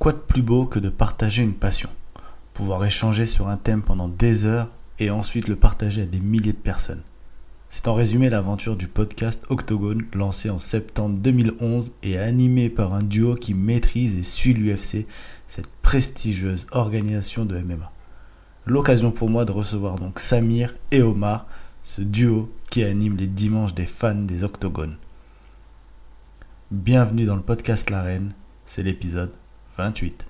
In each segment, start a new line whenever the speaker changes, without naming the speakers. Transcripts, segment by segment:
Quoi de plus beau que de partager une passion? Pouvoir échanger sur un thème pendant des heures et ensuite le partager à des milliers de personnes. C'est en résumé l'aventure du podcast Octogone lancé en septembre 2011 et animé par un duo qui maîtrise et suit l'UFC, cette prestigieuse organisation de MMA. L'occasion pour moi de recevoir donc Samir et Omar, ce duo qui anime les dimanches des fans des Octogones. Bienvenue dans le podcast L'Arène, c'est l'épisode 28.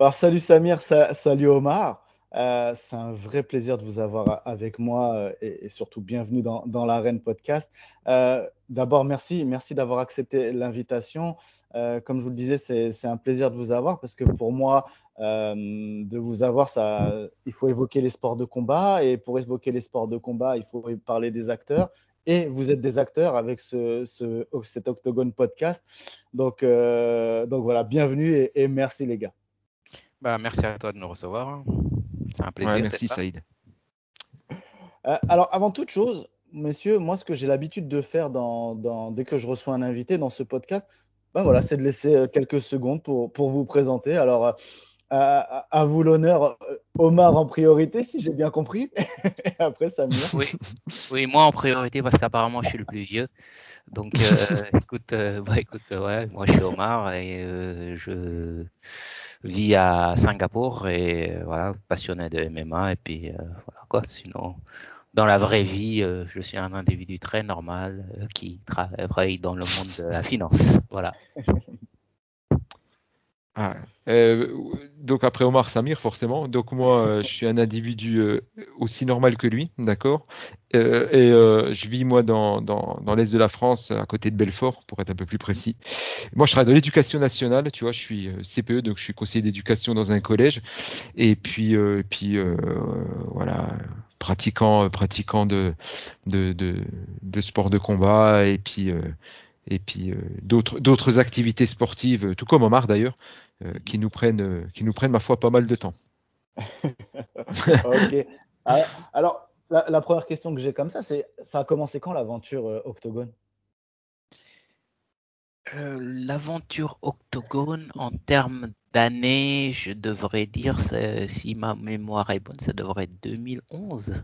Alors, salut Samir, salut Omar. Euh, c'est un vrai plaisir de vous avoir avec moi euh, et, surtout bienvenue dans, l'Arène Podcast. Euh, d'abord, merci, merci d'avoir accepté l'invitation. comme je vous le disais, c'est un plaisir de vous avoir parce que pour moi, de vous avoir, ça, il faut évoquer les sports de combat et pour évoquer les sports de combat, il faut parler des acteurs. Et vous êtes des acteurs avec ce, ce cet Octogone Podcast. Donc, donc voilà, bienvenue et, et merci les gars.
Bah, merci à toi de nous recevoir. C'est un plaisir.
merci Saïd.
Euh, alors, avant toute chose, messieurs, moi, ce que j'ai l'habitude de faire dans, dès que je reçois un invité dans ce podcast, ben voilà, c'est de laisser euh, quelques secondes pour, pour vous présenter. Alors, euh, à, vous l'honneur, Omar en priorité, si j'ai bien compris. Et après, Samir.
Oui. oui, moi en priorité parce qu'apparemment, je suis le plus vieux. Donc, écoute, bah, écoute ouais, moi, je suis Omar et je vis à Singapour et euh, voilà, passionné de MMA. Et puis euh, voilà quoi. Sinon, dans la vraie vie, euh, je suis un individu très normal qui travaille dans le monde de la finance. Voilà.
Ah, donc après Omar Samir, forcément. Donc moi, je suis un individu aussi normal que lui, d'accord. et je vis moi dans, dans, dans l'est de la France, à côté de Belfort, pour être un peu plus précis. Moi, je travaille dans l'éducation nationale, tu vois. Je suis CPE, donc je suis conseiller d'éducation dans un collège. Et puis, puis voilà, pratiquant, pratiquant de, de, de, de sport de combat et puis et puis d'autres d'autres activités sportives, tout comme Omar d'ailleurs, qui nous prennent qui nous prennent ma foi pas mal de temps.
ok. Ah, alors la, première question que j'ai comme ça, c'est ça a commencé quand l'aventure Octogone?
L'aventure Octogone en termes d'années, je devrais dire, si ma mémoire est bonne, ça devrait être 2011.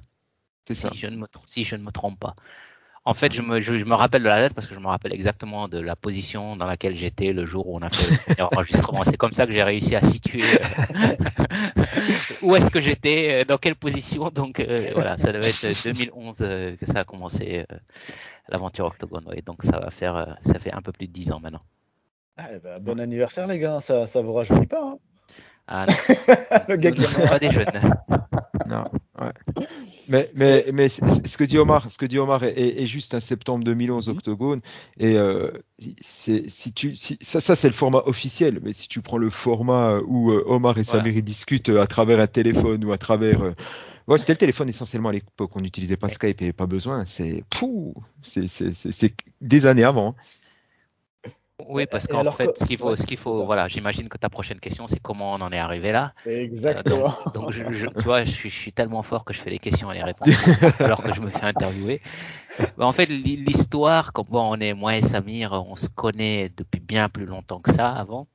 C'est ça. Si je, ne me, si je ne me trompe pas. En fait, je me, je, me, rappelle de la date parce que je me rappelle exactement de la position dans laquelle j'étais le jour où on a fait l'enregistrement. C'est comme ça que j'ai réussi à situer euh, où est-ce que j'étais, euh, dans quelle position. Donc euh, voilà, ça devait être 2011 que ça a commencé l'aventure Octogone. donc ça va faire, ça fait un peu plus de 10 ans maintenant.
Ah, eh ben, bon anniversaire les gars, ça, ça vous rajeunit pas. Hein
ah non, le gars qui pas des jeunes.
Non, ouais. Mais, mais, mais ce que dit Omar, ce que dit Omar est, juste un septembre 2011 mhm. octogone. Et euh, c'est si tu, si, ça, ça c'est le format officiel. Mais si tu prends le format où euh, Omar et Samir discutent à travers un téléphone ou à travers euh, Ouais, c'était le téléphone essentiellement à l'époque. On n'utilisait pas Skype et pas besoin. C'est c'est des années avant.
Oui, parce qu'en fait, ce qu'il faut, ce qu'il faut, voilà, j'imagine que ta prochaine question, c'est comment on en est arrivé là.
Exactement.
donc, je, tu vois, je suis, tellement fort que je fais les questions et les réponses alors que je me fais interviewer. en fait, l'histoire, comme bon, on est moi et Samir, on se connaît depuis bien plus longtemps que ça avant.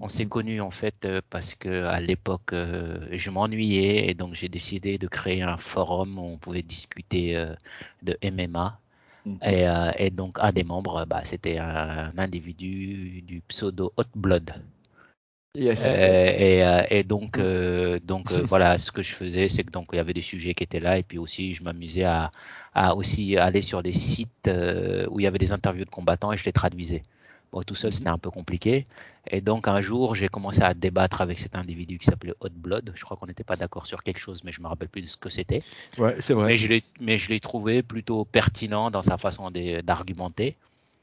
On s'est connus en fait euh, parce que à l'époque, euh, je m'ennuyais et donc j'ai décidé de créer un forum où on pouvait discuter euh, de MMA Mhm. Euh, et, donc, un des membres, bah, c'était un, individu du pseudo Hot Blood. Yes. Euh, et, euh, et, donc, donc voilà, ce que je faisais, c'est que donc il y avait des sujets qui étaient là, et puis aussi je m'amusais à, à, aussi aller sur des sites où il y avait des interviews de combattants et je les traduisais tout seul, c'était un peu compliqué. Et donc, un jour, j'ai commencé à débattre avec cet individu qui s'appelait Hot Blood. Je crois qu'on n'était pas d'accord sur quelque chose, mais je me rappelle plus de ce que c'était.
Ouais, c'est vrai.
Mais je l'ai trouvé plutôt pertinent dans sa façon d'argumenter.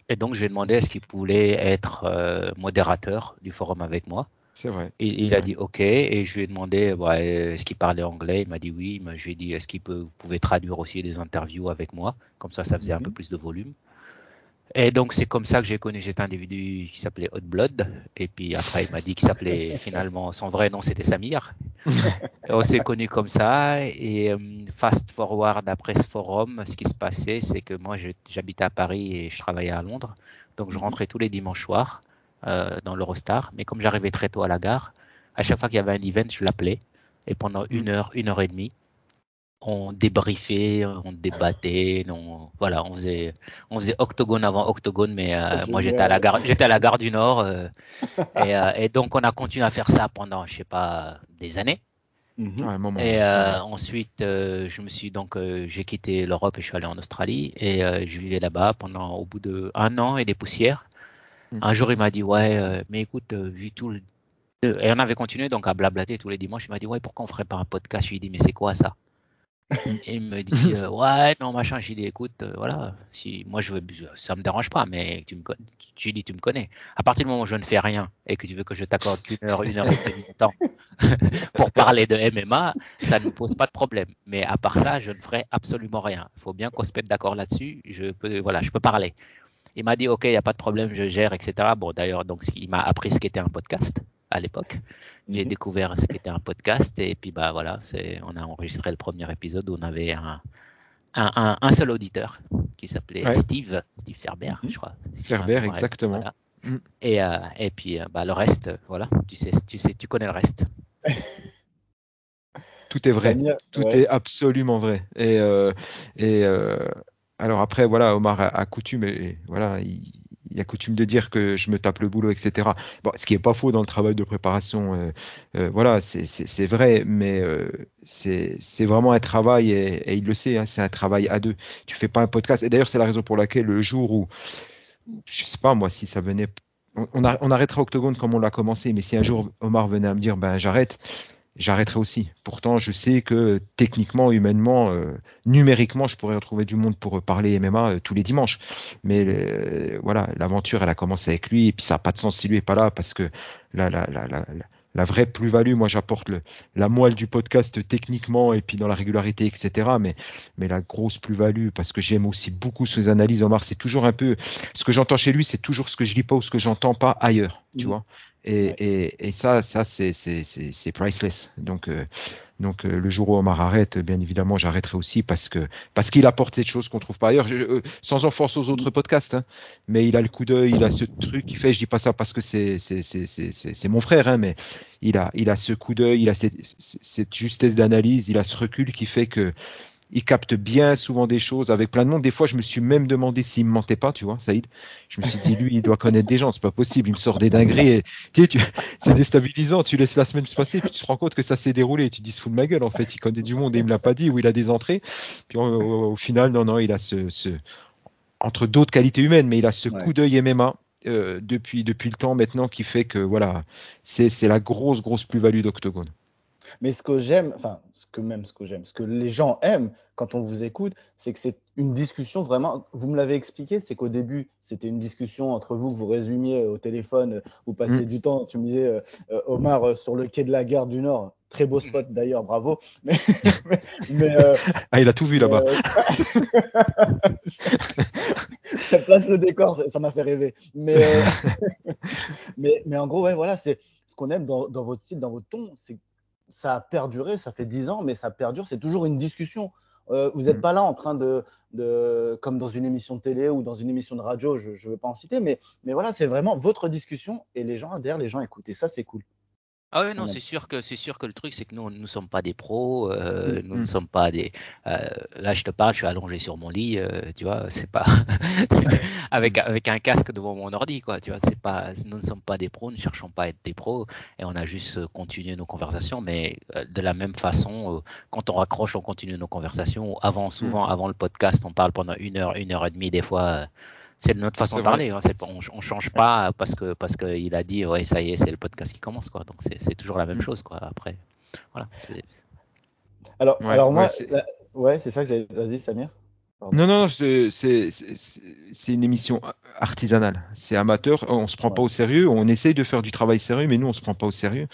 Et donc, je lui ai demandé est-ce qu'il voulait être euh, modérateur du forum avec moi.
C'est vrai.
Il a dit OK. Et je lui ai demandé est-ce qu'il parlait anglais? Il m'a dit oui. Je lui ai dit est-ce qu'il peut, vous pouvez traduire aussi des interviews avec moi? Comme ça, ça faisait un mhm. peu plus de volume. Et donc c'est comme ça que j'ai connu cet individu qui s'appelait Hot Blood. Et puis après il m'a dit qu'il s'appelait finalement son vrai nom c'était Samir. on s'est connu comme ça. Et euh, fast forward après ce forum, ce qui se passait c'est que moi j'habitais à Paris et je travaillais à Londres. Donc je rentrais tous les dimanches soirs euh, dans l'Eurostar. Mais comme j'arrivais très tôt à la gare, à chaque fois qu'il y avait un event, je l'appelais. Et pendant une heure, une heure et demie, on débriefait, on débattait, on, voilà, on faisait, on faisait octogone avant octogone, mais euh, moi j'étais à la gare, j'étais à la gare du Nord, euh, euh, et, donc on a continué à faire ça pendant, je sais pas, des années.
Mhm.
Et ensuite, je me suis donc, j'ai quitté l'Europe et je suis allé en Australie et je vivais là-bas pendant au bout de un an et des poussières. Mhm. Un jour, il m'a dit ouais, mais écoute, vu tout le et on avait continué donc à blablater tous les dimanches. Il m'a dit ouais, pourquoi on ferait pas un podcast? Je lui ai dit mais c'est quoi ça? Et il me dit euh, ouais non machin. J'ai dit écoute euh, voilà si moi je veux ça me dérange pas mais tu me tu dis tu me connais. À partir du moment où je ne fais rien et que tu veux que je t'accorde une heure une heure et demie de temps pour parler de MMA ça ne pose pas de problème. Mais à part ça je ne ferai absolument rien. Il faut bien qu'on se mette d'accord là-dessus. Je peux voilà je peux parler. Il m'a dit ok il n'y a pas de problème je gère etc bon d'ailleurs donc il m'a appris ce qu'était un podcast à l'époque. J'ai mhm. découvert ce qu'était un podcast et puis bah voilà, c'est, on a enregistré le premier épisode où on avait un, un, un, seul auditeur qui s'appelait Steve, Steve Ferber, mhm. je crois.
Ferber, exactement.
Mhm. Et, euh, et puis euh, bah, le reste, voilà, tu sais, tu sais, tu connais le reste.
Tout est vrai, tout est absolument vrai. Et, euh, et alors après, voilà, Omar a, a coutume, et voilà, il, il y a coutume de dire que je me tape le boulot, etc. Bon, ce qui est pas faux dans le travail de préparation, euh, euh, voilà, c'est vrai, mais euh, c'est vraiment un travail et, il le sait, hein, c'est un travail à deux. Tu fais pas un podcast. Et d'ailleurs, c'est la raison pour laquelle le jour où, je sais pas moi, si ça venait on, on, arrêtera Octogone comme on l'a commencé, mais si un jour Omar venait à me dire ben j'arrête, j'arrêterai aussi. Pourtant, je sais que techniquement, humainement, euh, numériquement, je pourrais retrouver du monde pour parler MMA euh, tous les dimanches. Mais euh, voilà, l'aventure, elle a commencé avec lui, et puis ça n'a pas de sens si lui n'est pas là, parce que la, la, la, la, la vraie plus-value, moi j'apporte la moelle du podcast techniquement et puis dans la régularité, etc. Mais, mais la grosse plus-value, parce que j'aime aussi beaucoup ses analyses, Omar, c'est toujours un peu, ce que j'entends chez lui, c'est toujours ce que je lis pas ou ce que j'entends pas ailleurs, tu mmh. vois. Et, et, et, ça, ça c'est priceless. Donc, euh, donc euh, le jour où Omar arrête, bien évidemment, j'arrêterai aussi parce que parce qu'il apporte cette chose qu'on trouve pas ailleurs. Euh, sans offense aux autres podcasts, hein, mais il a le coup d'œil, il a ce truc qu'il fait. Je dis pas ça parce que c'est c'est mon frère, hein, mais il a il a ce coup d'œil, il a cette, cette justesse d'analyse, il a ce recul qui fait que il capte bien souvent des choses avec plein de monde. Des fois, je me suis même demandé s'il me mentait pas, tu vois, Saïd. Je me suis dit, lui, il doit connaître des gens, c'est pas possible. Il me sort des dingueries. Et, tu sais, c'est déstabilisant. Tu laisses la semaine se passer, puis tu te rends compte que ça s'est déroulé. Et tu dis, se fout de ma gueule, en fait. Il connaît du monde et il me l'a pas dit, ou il a des entrées. Puis au, final, non, non, il a ce, ce entre d'autres qualités humaines, mais il a ce coup d'œil MMA. Euh, depuis, depuis le temps maintenant qui fait que voilà, c'est la grosse, grosse plus-value d'Octogone.
Mais ce que j'aime, enfin, ce que même ce que j'aime, ce que les gens aiment quand on vous écoute, c'est que c'est une discussion vraiment. Vous me l'avez expliqué, c'est qu'au début, c'était une discussion entre vous, vous résumiez au téléphone, vous passiez mm. du temps. Tu me disais, euh, euh, Omar, euh, sur le quai de la gare du Nord, très beau spot d'ailleurs, bravo. Mais,
mais, ah, il a tout vu là-bas.
ça place le décor, ça m'a fait rêver. Mais, mais, mais, en gros, ouais, voilà, c'est ce qu'on aime dans, dans, votre style, dans votre ton, c'est ça a perduré, ça fait dix ans, mais ça perdure, c'est toujours une discussion. Euh, vous n'êtes mm. pas là en train de, de, comme dans une émission de télé ou dans une émission de radio, je ne veux pas en citer, mais, mais voilà, c'est vraiment votre discussion et les gens, derrière, les gens écoutent. Et ça, c'est cool.
Ah oui, non, c'est sûr que c'est sûr que le truc, c'est que nous, nous ne sommes pas des pros, euh, mm, nous ne mm. sommes pas des. Euh, là, je te parle, je suis allongé sur mon lit, euh, tu vois, c'est pas avec avec un casque devant mon ordi, quoi, tu vois, c'est pas. Nous ne sommes pas des pros, nous ne cherchons pas à être des pros, et on a juste continué nos conversations, mais de la même façon, quand on raccroche, on continue nos conversations. Avant, souvent, mm. avant le podcast, on parle pendant une heure, une heure et demie, des fois c'est notre façon de parler. Hein. on, on change pas parce que parce qu'il a dit ouais ça y est c'est le podcast qui commence quoi. Donc c'est toujours la même mm. chose quoi. Après voilà.
Alors alors moi ouais c'est ça que j'ai. Vas-y Samir.
Non, non, c'est une émission artisanale. C'est amateur. On se prend pas au sérieux. On essaye de faire du travail sérieux, mais nous, on se prend pas au sérieux.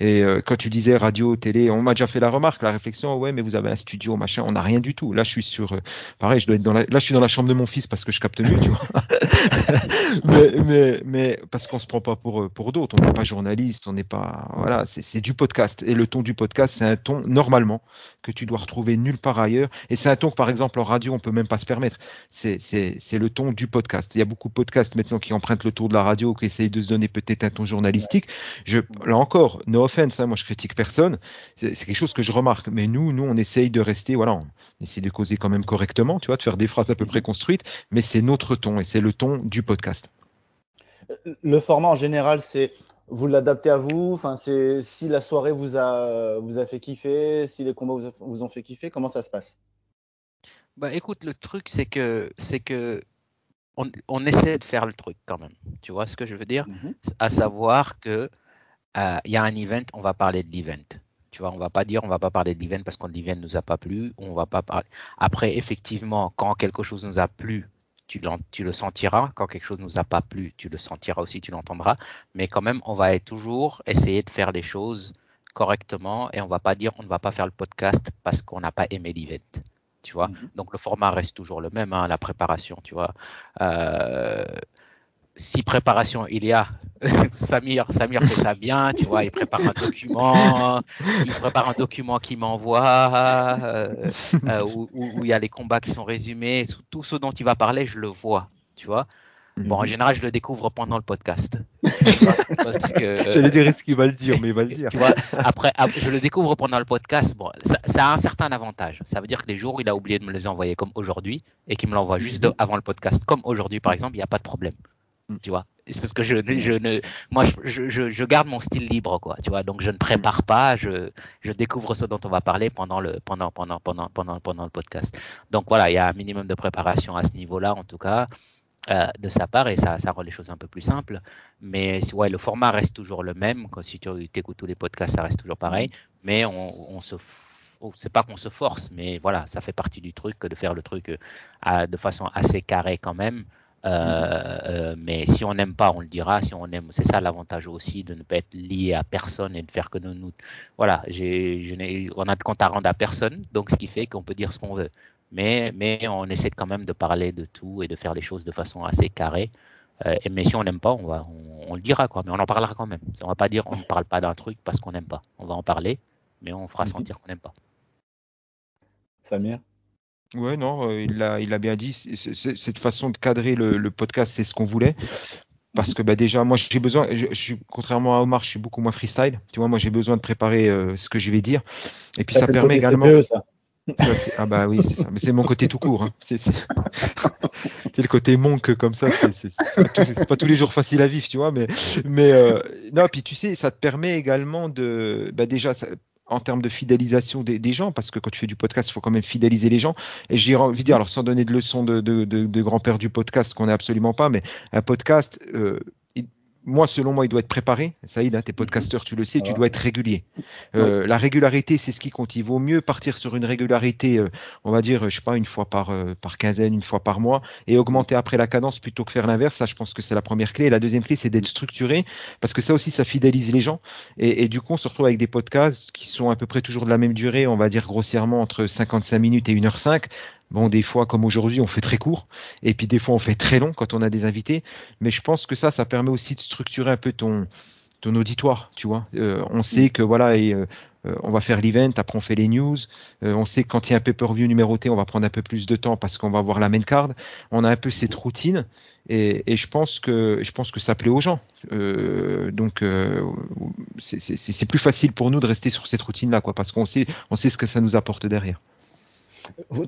Et euh, quand tu disais radio, télé, on m'a déjà fait la remarque, la réflexion. Ouais, mais vous avez un studio, machin. On n'a rien du tout. Là, je suis sur. Euh, pareil, je dois être dans la, là, je suis dans la chambre de mon fils parce que je capte mieux, tu vois. mais, mais, mais, parce qu'on se prend pas pour pour d'autres. On n'est pas journaliste. On n'est pas. Voilà, c'est du podcast. Et le ton du podcast, c'est un ton normalement que tu dois retrouver nulle part ailleurs. Et c'est un ton que, par exemple, en radio, on peut même pas se permettre. C'est le ton du podcast. Il y a beaucoup de podcasts maintenant qui empruntent le ton de la radio, qui essayent de se donner peut-être un ton journalistique. Je, là encore, no offense, hein, moi je critique personne. C'est quelque chose que je remarque. Mais nous, nous, on essaye de rester, voilà, on essaye de causer quand même correctement, tu vois, de faire des phrases à peu près construites. Mais c'est notre ton et c'est le ton du podcast.
Le format en général, c'est vous l'adaptez à vous Enfin, c'est si la soirée vous a vous a fait kiffer, si les combats vous, vous ont fait kiffer, comment ça se passe?
Bah écoute, le truc c'est que c'est que on, essaie de faire le truc quand même. Tu vois ce que je veux dire? Mhm. À savoir que euh, il y a un event, on va parler de l'event. Tu vois, on va pas dire on va pas parler de l'event parce que l'event nous a pas plu. On va pas parler. Après, effectivement, quand quelque chose nous a plu, tu, tu, le sentiras. Quand quelque chose nous a pas plu, tu le sentiras aussi, tu l'entendras. Mais quand même, on va toujours essayer de faire les choses correctement et on va pas dire on ne va pas faire le podcast parce qu'on n'a pas aimé l'event tu vois. Mhm. Donc le format reste toujours le même, hein, la préparation, tu vois. Euh, si préparation il y a, Samir, Samir fait ça bien, tu vois, il prépare un document, il prépare un document qu'il m'envoie, euh, euh, où, où, il y a les combats qui sont résumés, tout ce dont il va parler, je le vois, tu vois. Bon, en mhm. général, je le découvre pendant le podcast.
parce que, J'allais dire ce qu'il va le dire, mais il va le dire.
Tu vois, après, je le découvre pendant le podcast. Bon, ça, ça, a un certain avantage. Ça veut dire que les jours où il a oublié de me les envoyer, comme aujourd'hui, et qu'il me l'envoie juste mhm. avant le podcast, comme aujourd'hui par exemple, il n'y a pas de problème. Mm. Tu vois, c'est parce que je, je ne, moi, je, je, je, garde mon style libre, quoi. Tu vois, donc je ne prépare pas, je, je découvre ce dont on va parler pendant le, pendant, pendant, pendant, pendant, pendant le podcast. Donc voilà, il y a un minimum de préparation à ce niveau-là, en tout cas. Euh, de sa part et ça, rend les choses un peu plus simples. Mais ouais, le format reste toujours le même. Quand, si tu écoutes tous les podcasts, ça reste toujours pareil. Mais on, se oh, c'est pas qu'on se force, mais voilà, ça fait partie du truc de faire le truc euh, de façon assez carrée quand même. Euh, mais si on n'aime pas, on le dira. Si on aime, c'est ça l'avantage aussi de ne pas être lié à personne et de faire que nous, nous voilà, on a de compte à rendre à personne, donc ce qui fait qu'on peut dire ce qu'on veut mais, mais on essaie quand même de parler de tout et de faire les choses de façon assez carrée. Euh, et, mais si on n'aime pas, on, va, on, le dira, quoi, mais on en parlera quand même. On va pas dire on ne parle pas d'un truc parce qu'on n'aime pas. On va en parler, mais on fera mhm. sentir qu'on n'aime pas.
Samir?
Ouais, non, euh, il l'a il a bien dit. cette façon de cadrer le, podcast, c'est ce qu'on voulait. Parce que bah, déjà, moi, j'ai besoin, je, suis, contrairement à Omar, je suis beaucoup moins freestyle. Tu vois, moi, j'ai besoin de préparer euh, ce que je vais dire. Et puis, ça, permet également. CPE, ça ah bah oui, c'est ça. Mais c'est mon côté tout court. Hein. C'est le côté monk comme ça. C'est pas, pas, tous les jours facile à vivre, tu vois. Mais, mais euh, non, puis tu sais, ça te permet également de, bah déjà, en termes de fidélisation des, gens, parce que quand tu fais du podcast, il faut quand même fidéliser les gens. Et j'ai envie de dire, alors sans donner de leçons de, de, de, grand-père du podcast, qu'on n'est absolument pas, mais un podcast, euh, moi, selon moi, il doit être préparé. Saïd, hein, t'es mhm. podcasteur, tu le sais, tu dois être régulier. Euh, La régularité, c'est ce qui compte. Il vaut mieux partir sur une régularité, euh, on va dire, je sais pas, une fois par, euh, par quinzaine, une fois par mois, et augmenter après la cadence plutôt que faire l'inverse. Ça, je pense que c'est la première clé. Et la deuxième clé, c'est d'être structuré, parce que ça aussi, ça fidélise les gens. Et, et, du coup, on se retrouve avec des podcasts qui sont à peu près toujours de la même durée, on va dire grossièrement entre 55 minutes et 1h05, Bon, des fois, comme aujourd'hui, on fait très court, et puis des fois, on fait très long quand on a des invités. Mais je pense que ça, ça permet aussi de structurer un peu ton, auditoire, tu vois. Euh, on sait que voilà, euh, euh, on va faire l'event, après on fait les news. on sait que quand il y a un pay-per-view numéroté, on va prendre un peu plus de temps parce qu'on va voir la main card. On a un peu cette routine, et, je pense que je pense que ça plaît aux gens. donc c'est plus facile pour nous de rester sur cette routine-là, quoi, parce qu'on sait on sait ce que ça nous apporte derrière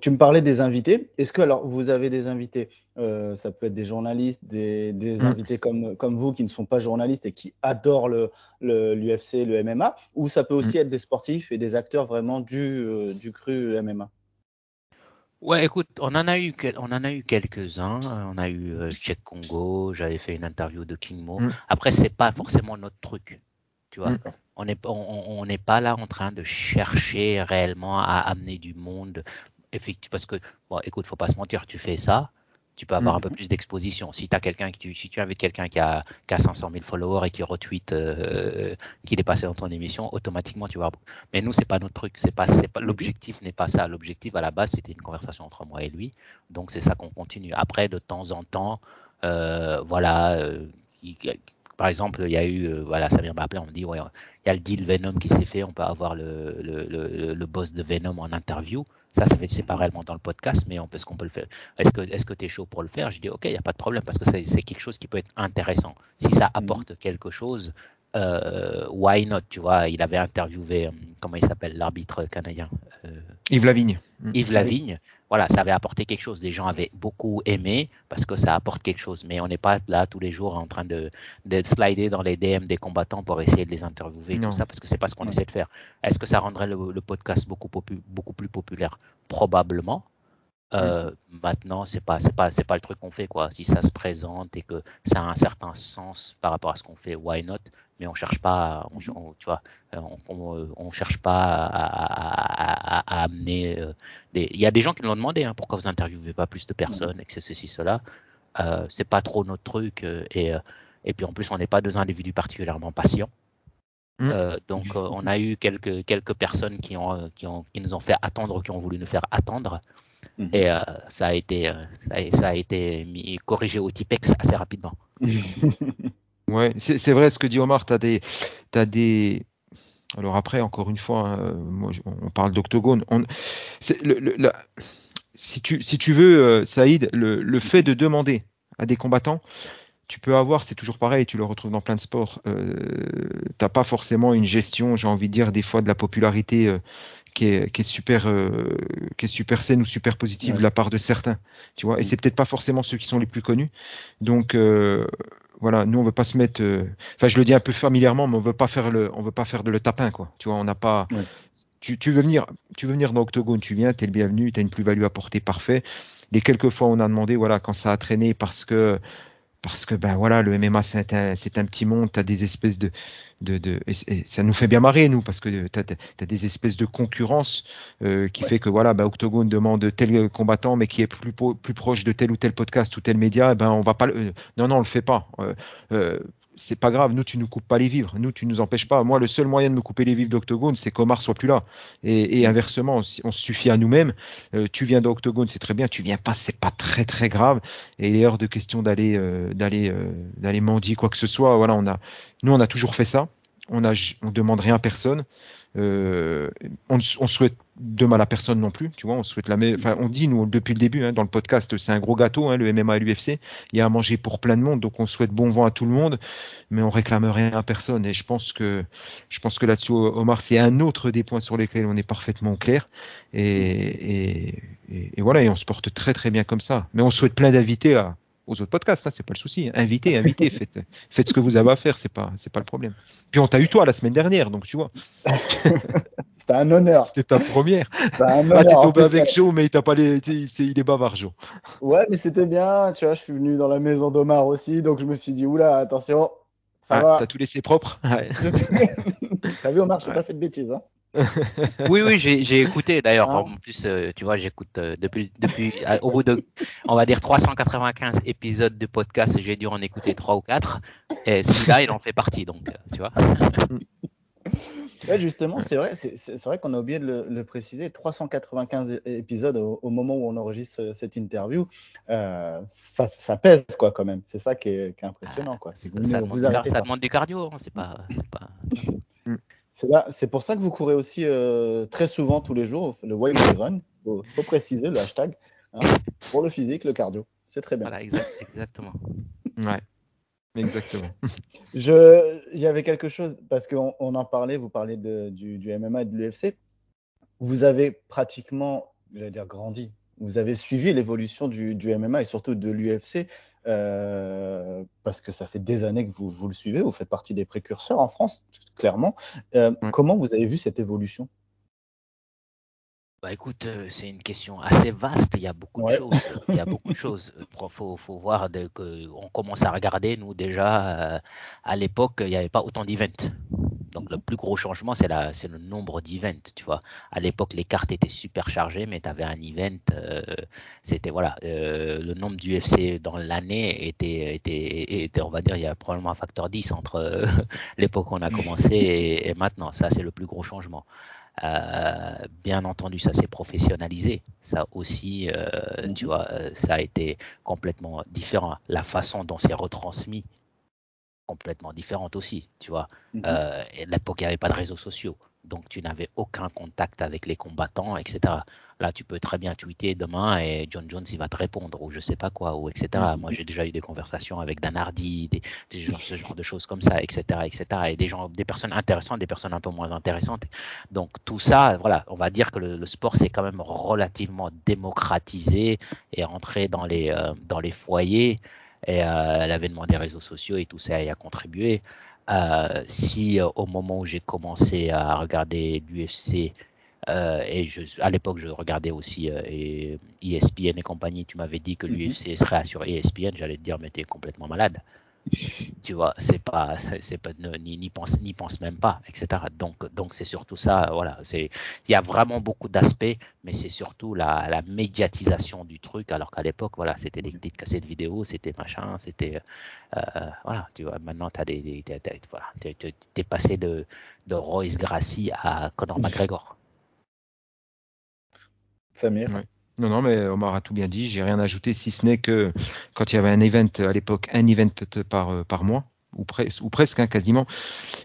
tu me parlais des invités. Est-ce que alors vous avez des invités euh, Ça peut être des journalistes, des, mm. invités comme, comme vous qui ne sont pas journalistes et qui adorent l'UFC, le, l'UFC, le MMA, ou ça peut aussi mm. être des sportifs et des acteurs vraiment du, euh, du cru MMA
Ouais, écoute, on en a eu, on en a eu quelques-uns. On a eu euh, Congo. J'avais fait une interview de King Mo. Mm. Après, c'est pas forcément notre truc, tu vois. On n'est on, on pas là en train de chercher réellement à amener du monde effectivement, parce que, bon, écoute, faut pas se mentir, tu fais ça, tu peux avoir un peu
Mhm.
plus d'exposition. Si, as quelqu'un qui tu, si tu invites quelqu'un qui a, qui a 500 000 followers et qui retweet euh, qu'il est passé dans ton émission, automatiquement tu vas. Mais nous, c'est pas notre truc. C'est pas, c'est pas l'objectif n'est pas ça. L'objectif à la base, c'était une conversation entre moi et lui. Donc c'est ça qu'on continue. Après, de temps en temps, euh, voilà. euh, qui- par exemple, il y a eu, euh, voilà, ça vient m'appeler, on me dit, ouais, il y a le deal Venom qui s'est fait, on peut avoir le, le, le, le boss de Venom en interview. Ça, ça fait c'est pas réellement dans le podcast, mais on peut, est-ce qu'on peut le faire Est-ce que est-ce que tu es chaud pour le faire? Je dis ok, il n'y a pas de problème parce que c'est quelque chose qui peut être intéressant. Si ça apporte quelque chose, euh, why not Tu vois, il avait interviewé euh, comment il s'appelle l'arbitre canadien, euh,
Yves Lavigne.
Yves Lavigne. Voilà, ça avait apporté quelque chose. Les gens avaient beaucoup aimé parce que ça apporte quelque chose. Mais on n'est pas là tous les jours en train de, de slider dans les DM des combattants pour essayer de les interviewer
Non.
tout ça parce que c'est pas ce qu'on essaie de faire. Est-ce que ça rendrait le, le podcast beaucoup, popu- beaucoup plus populaire? Probablement. Euh, Maintenant, c'est pas, c'est pas, c'est pas le truc qu'on fait quoi. Si ça se présente et que ça a un certain sens par rapport à ce qu'on fait, why not? Mais on cherche pas, à- on, on- tu vois, euh, on, on, on cherche pas à, à- à- à amener. euh, des... Il y a des gens qui nous l'ont demandé, hein, pourquoi vous interviewez pas plus de personnes et que ceci cela. Euh, c'est pas trop notre truc euh, et euh, et puis en plus on n'est pas deux individus particulièrement patients.
Mm.
Euh, donc euh, on a eu quelques quelques personnes qui ont euh, qui ont qui nous ont fait attendre, qui ont voulu nous faire attendre.
Mhm.
Et euh, ça a été, euh, ça, a, ça a été mis, corrigé au Tipex assez rapidement.
Ouais, c'est vrai ce que dit Omar, tu as des, t'as des. Alors après, encore une fois, hein, moi, on parle d'octogone. Si, tu, si tu veux, euh, Saïd, le fait de demander à des combattants, tu peux avoir, c'est toujours pareil, tu le retrouves dans plein de sports, euh, t'as pas forcément une gestion, j'ai envie de dire, des fois de la popularité euh, qui, est, qui, est super, euh, qui est super saine ou super positive
Ouais.
de la part de certains, tu vois, et
Mm.
c'est peut-être pas forcément ceux qui sont les plus connus. Donc, euh, voilà, nous on veut pas se mettre, enfin je le dis un peu familièrement, mais on veut pas faire le, on veut pas faire de le tapin quoi. Tu vois, on n'a pas.
Ouais.
Tu, tu veux venir, tu veux venir dans Octogone, tu viens, t'es le bienvenu, t'as une plus-value apportée, parfait. Les quelques fois on a demandé, voilà, quand ça a traîné parce que parce que ben voilà, le MMA c'est un, c'est un petit monde, t'as des espèces de, de, de et, ça nous fait bien marrer nous parce que t'as as des espèces de concurrence euh, qui
Ouais.
fait que voilà, ben, Octogone demande tel combattant mais qui est plus plus proche de tel ou tel podcast ou tel média, eh ben on va pas, le, euh, non non on le fait pas. Euh, euh, c'est pas grave, nous tu nous coupes pas les vivres, nous tu nous empêches pas. Moi le seul moyen de me couper les vivres d'Octogone c'est qu'Omar soit plus là. Et, et inversement, on se suffit à nous-mêmes. Euh, tu viens d'Octogone, c'est très bien. Tu viens pas, c'est pas très très grave. Et il est hors de question d'aller euh, d'aller euh, d'aller mendier quoi que ce soit. Voilà, on a nous on a toujours fait ça. On a on demande rien à personne. On, on souhaite de mal à personne non plus, tu vois, on souhaite la enfin on dit nous depuis le début hein, dans le podcast, c'est un gros gâteau hein, le MMA et l'UFC, il y a à manger pour plein de monde donc on souhaite bon vent à tout le monde mais on réclame rien à personne. Et je pense que je pense que là-dessus Omar c'est un autre des points sur lesquels on est parfaitement clair. Et, et, et, et voilà et on se porte très très bien comme ça. Mais on souhaite plein d'invités à aux autres podcasts, hein, c'est pas le souci. Invitez, invitez, faites, faites ce que vous avez à faire, c'est pas, c'est pas le problème. Puis on t'a eu toi la semaine dernière, donc tu vois.
C'était un honneur.
C'était ta première.
C'était un
Ah, t'es
honneur.
Tombé avec Joe, mais il t'a pas les, c'est- il est bavard, Joe.
Ouais, mais c'était bien. Tu vois, je suis venu dans la maison d'Omar aussi, donc je me suis dit, oula, attention, ça
Ah,
va.
T'as tout laissé propre. Ouais.
T'as vu, Omar, j'ai
Ouais.
pas fait de bêtises. Hein.
Oui, oui, j'ai écouté d'ailleurs.
Ah.
En plus, euh, tu vois, j'écoute euh, depuis, depuis euh, au bout de, on va dire 395 épisodes de podcast, j'ai dû en écouter trois ou quatre. Et celui-là, il en fait partie, donc, euh, tu vois.
Ouais, justement, c'est vrai, c'est vrai qu'on a oublié de le, le préciser. 395 é- épisodes au, au moment où on enregistre cette interview, ça, ça pèse quoi quand même. C'est ça qui est, qui est impressionnant quoi. Que vous,
ça, demande, du ça demande cardio, hein, c'est pas, c'est pas.
C'est là, c'est pour ça que vous courez aussi euh, très souvent tous les jours le wild run. Faut, faut préciser le hashtag hein, pour le physique, le cardio. C'est très bien.
Voilà, exact- exactement.
Ouais. Exactement.
Je, il y avait quelque chose parce qu'on on en parlait. Vous parlez de, du, du MMA et de l'UFC. Vous avez pratiquement, j'allais dire grandi. Vous avez suivi l'évolution du, du MMA et surtout de l'UFC euh, parce que ça fait des années que vous, vous le suivez. Vous faites partie des précurseurs en France, clairement. Euh,
Ouais.
Comment vous avez vu cette évolution?
Bah écoute, euh, c'est une question assez vaste. Il y a beaucoup de choses. Il y a beaucoup de choses. Il faut, faut voir de, que on commence à regarder. Nous déjà euh, à l'époque, il n'y avait pas autant d'events. Donc le plus gros changement, c'est la, c'est le nombre d'events. Tu vois, à l'époque, les cartes étaient super chargées, mais tu avais un event. euh, c'était voilà, euh, le nombre d'UFC dans l'année était, était, était, on va dire, il y a probablement un facteur 10 entre euh, l'époque où on a commencé et, et maintenant. Ça, c'est le plus gros changement. Euh, bien entendu, ça s'est professionnalisé. Ça aussi, euh, tu vois, euh, ça a été complètement différent. La façon dont c'est retransmis, complètement différente aussi, tu vois.
Mhm.
Euh, et à l'époque, il n'y avait pas de réseaux sociaux. Donc, tu n'avais aucun contact avec les combattants, etc. Là, tu peux très bien tweeter demain et John Jones, il va te répondre, ou je sais pas quoi, ou etc.
Mhm.
Moi, j'ai déjà eu des conversations avec Dan Hardy, des, des ce genre de choses comme ça, etc., etc. Et des gens, des personnes intéressantes, des personnes un peu moins intéressantes. Donc, tout ça, voilà, on va dire que le, le sport s'est quand même relativement démocratisé et rentré dans les, euh, dans les foyers. Et euh, l'avènement des réseaux sociaux et tout ça y a contribué. Euh, si euh, au moment où j'ai commencé à regarder l'UFC, euh, et je, à l'époque je regardais aussi et ESPN et compagnie, tu m'avais dit que
Mhm.
l'UFC serait sur ESPN, j'allais te dire mais t'es complètement malade. Tu vois, c'est pas, c'est pas, ni pense, ni pense même pas, etc. Donc, donc c'est surtout ça, voilà. C'est, il y a vraiment beaucoup d'aspects, mais c'est surtout la, la médiatisation du truc, alors qu'à l'époque, voilà, c'était des petites cassettes vidéo, c'était machin, c'était, euh, voilà, tu vois. Maintenant, t'as des, des, t'as- t'as- voilà, t'es, t'es- t'es passé de, de Royce Gracie à Conor McGregor.
Samir?
Ouais. Non, non, mais Omar a tout bien dit. J'ai rien ajouté, si ce n'est que quand il y avait un event à l'époque, un event par, euh, par mois, ou, pres- ou presque, hein, quasiment.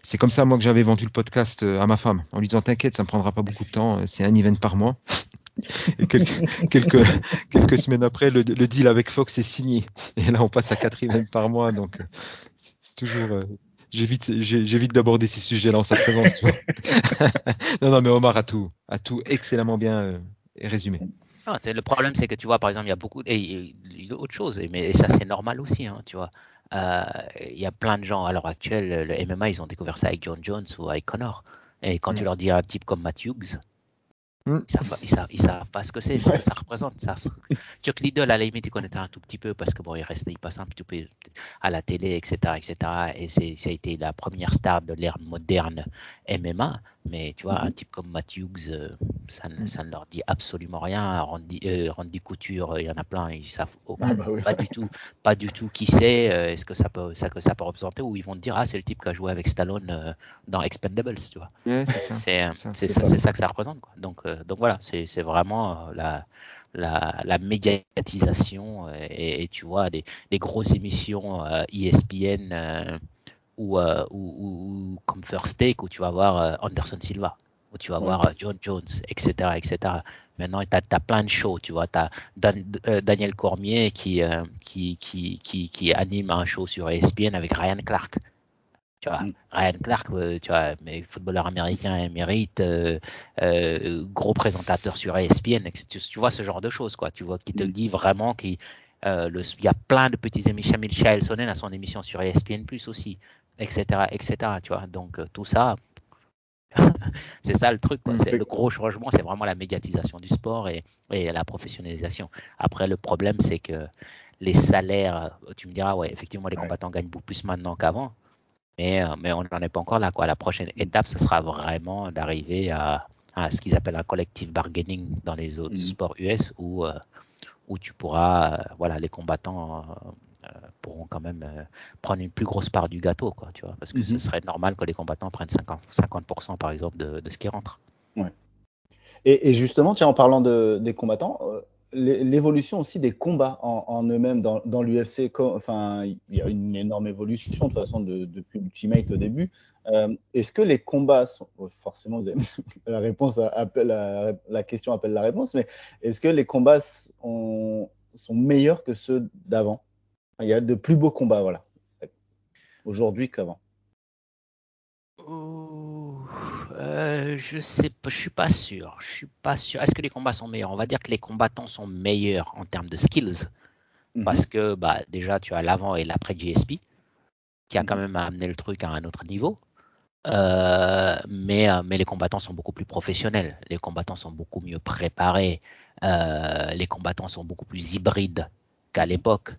C'est comme ça, moi, que j'avais vendu le podcast euh, à ma femme, en lui disant T'inquiète, ça ne me prendra pas beaucoup de temps, euh, c'est un event par mois. Et quelques, semaines après, le, deal avec Fox est signé. Et là, on passe à quatre events par mois, donc c'est toujours. J'évite, d'aborder ces sujets-là en sa présence. non, non, mais Omar a tout, a tout excellemment bien résumé.
Non, le problème, c'est que tu vois, par exemple, il y a beaucoup. Et, et- il y a autre chose, et, mais et ça, c'est normal aussi, hein, tu vois. Euh, Il y a plein de gens à l'heure actuelle, le MMA, ils ont découvert ça avec John Jones ou avec Connor. Et quand tu
Mm.
leur dis à un type comme Matt Hughes,
Mm.
ils savent, ils, savent, ils savent pas ce que c'est, ce que ça représente. Ça. Chuck Liddell, à la limite, il connaissait un tout petit peu parce que bon, il reste, il passe un petit peu à la télé, etc., etc. Et ça a été la première star de l'ère moderne MMA. Mais tu vois, un type comme Matt Hughes, euh, ça, ne-
Mm.
ça ne leur dit absolument rien. Randy, euh, Randy Couture, il y en a plein, ils savent
Ah bah oui.
pas du tout, pas du tout qui c'est, euh, est-ce que ça peut, ça, que ça peut représenter, ou ils vont te dire ah c'est le type qui a joué avec Stallone euh, dans Expendables, tu vois.
C'est ça.
C'est
ça.
que ça représente. Quoi. Donc, euh, donc voilà, c'est vraiment euh, la, la, la médiatisation euh, et, et tu vois des, des grosses émissions euh, ESPN euh, ou, euh, ou, comme First Take où tu vas voir euh, Anderson Silva, où tu vas
Ouais.
voir euh, John Jones, etc. etc. Maintenant, tu as, plein de shows, tu vois. Tu as Daniel Cormier qui, euh, qui, qui, qui, qui anime un show sur ESPN avec Ryan Clark. Tu vois,
Mm.
Ryan Clark, euh, tu vois, mais footballeur américain émérite, euh, euh, gros présentateur sur ESPN, etc. tu, tu vois ce genre de choses, quoi. Tu vois, qui te
Mm.
dit vraiment qu'il euh, le- il y a plein de petits émissions. Michael Sonnen a son émission sur ESPN Plus aussi, etc., etc. Tu vois, donc euh, tout ça, c'est ça le truc. quoi.
Mm.
Le gros changement, c'est vraiment la médiatisation du sport et, et la professionnalisation. Après, le problème, c'est que les salaires, euh, tu me diras, ouais, effectivement, les
Ouais.
combattants gagnent beaucoup plus maintenant qu'avant. Mais, mais on n'en est pas encore là. Quoi. La prochaine étape, ce sera vraiment d'arriver à, à ce qu'ils appellent un collective bargaining dans les autres
Mhm.
sports US où, euh, où tu pourras, euh, voilà, les combattants euh, euh, pourront quand même prendre une plus grosse part du gâteau, quoi, tu vois, parce que ce
Mhm.
serait normal que les combattants prennent 50%, 50% par exemple de, de ce qui rentre.
Et, et justement, tiens, en parlant de, des combattants, l'évolution aussi des combats en, en eux-mêmes dans, dans l'UFC, enfin, il y a une énorme évolution de toute façon de- depuis Ultimate au début. Euh, Est-ce que les combats sont, forcément, vous avez- la réponse appelle la, la question appelle la réponse, mais est-ce que les combats sont, sont meilleurs que ceux d'avant? Il y a de plus beaux combats, voilà, aujourd'hui qu'avant.
Euh, je sais pas, je suis pas sûr. Je suis pas sûr. Est-ce que les combats sont meilleurs? On va dire que les combattants sont meilleurs en termes de skills
Mhm.
parce que bah, déjà tu as l'avant et l'après GSP qui a quand
Mhm.
même amené le truc à un autre niveau. Euh, mais, mais les combattants sont beaucoup plus professionnels, les combattants sont beaucoup mieux préparés, les combattants sont beaucoup plus hybrides qu'à l'époque.